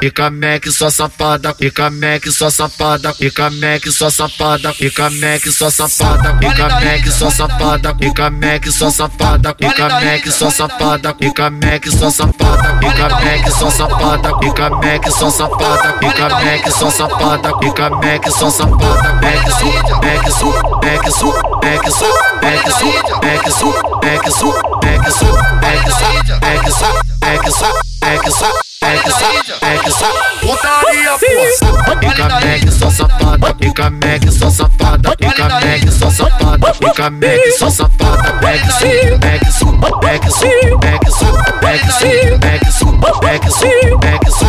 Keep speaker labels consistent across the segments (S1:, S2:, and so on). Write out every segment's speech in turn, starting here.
S1: fica Mac, sua safada, fica Mac, sua safada, fica Mac, sua safada, fica Mac, sua safada, fica Mac, sua safada, fica Mac, sua safada, fica Mac, sua safada, fica Mac, sua safada, fica Mac, sua safada, fica Mac, sua safada, fica Mac, sua safada, fica Mac, sua safada, Mac, sua, Mac, sua, Mac, sua, Mac, sua, Mac, sua, Mac, sua, Mac, sua, Mac, sua, Mac, sua, Mac, sua, Mac, sua, Mac, sua, é que que só, putaria, porra. Fica Mac, só safada, Mac, só safada, Mac, só safada, Mac, só safada, só, Mac, só, Mac, só, Mac, só, Mac, só,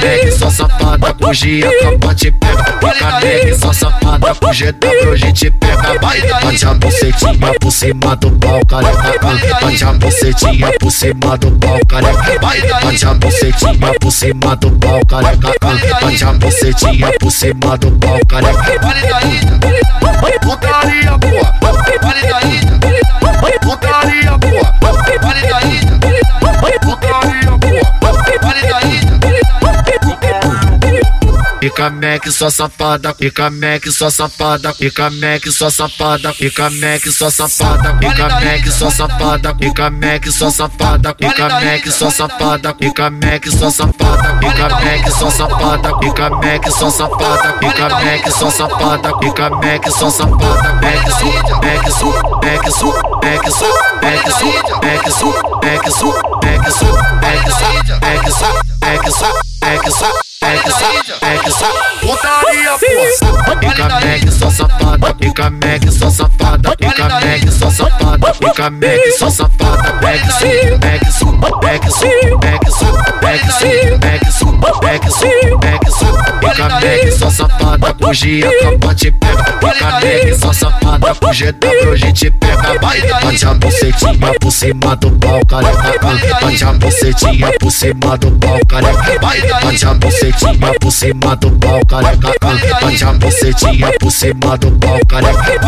S1: Mac, só, safada, hoje a tropa te pega, fica Mac, só safada, com GW a gente pega, vai, bate a bucetinha por cima do pau, careca, bate a bucetinha por cima do pau, careca, bate a bucetinha por cima do pau, careca. Bate a bucetinha por cima do pau, careca. Fica Mac, sua safada, fica Mac, sua safada, fica Mac, sua safada, fica Mac, sua safada, fica Mac, sua safada, fica Mac, sua safada, fica Mac, sua safada, fica Mac, sua safada, fica Mac, sua safada, fica Mac, sua safada, fica Mac, sua safada, fica Mac, sua safada, Mac, sua, Mac, sua, Mac, sua, Mac, sua, Mac, sua, Mac, sua, Mac, sua, Mac, sua, Mac, sua, Mac, sua, Mac, sua, Mac, sua, é que só, é mete, só putaria, porra. Pica mete, só safada, pica mete, só safada, pica mete, só safada, pica mete, só safada, mete, mete, mete, mete, mete, hoje tropa te pega, fica Mac, só safada, com GW a gente pega, vai, bate a bucetinha por cima do pau, careca, bate a bucetinha por cima do pau, careca, bate a bucetinha por cima do pau, careca. Bate a bucetinha por cima do pau, careca.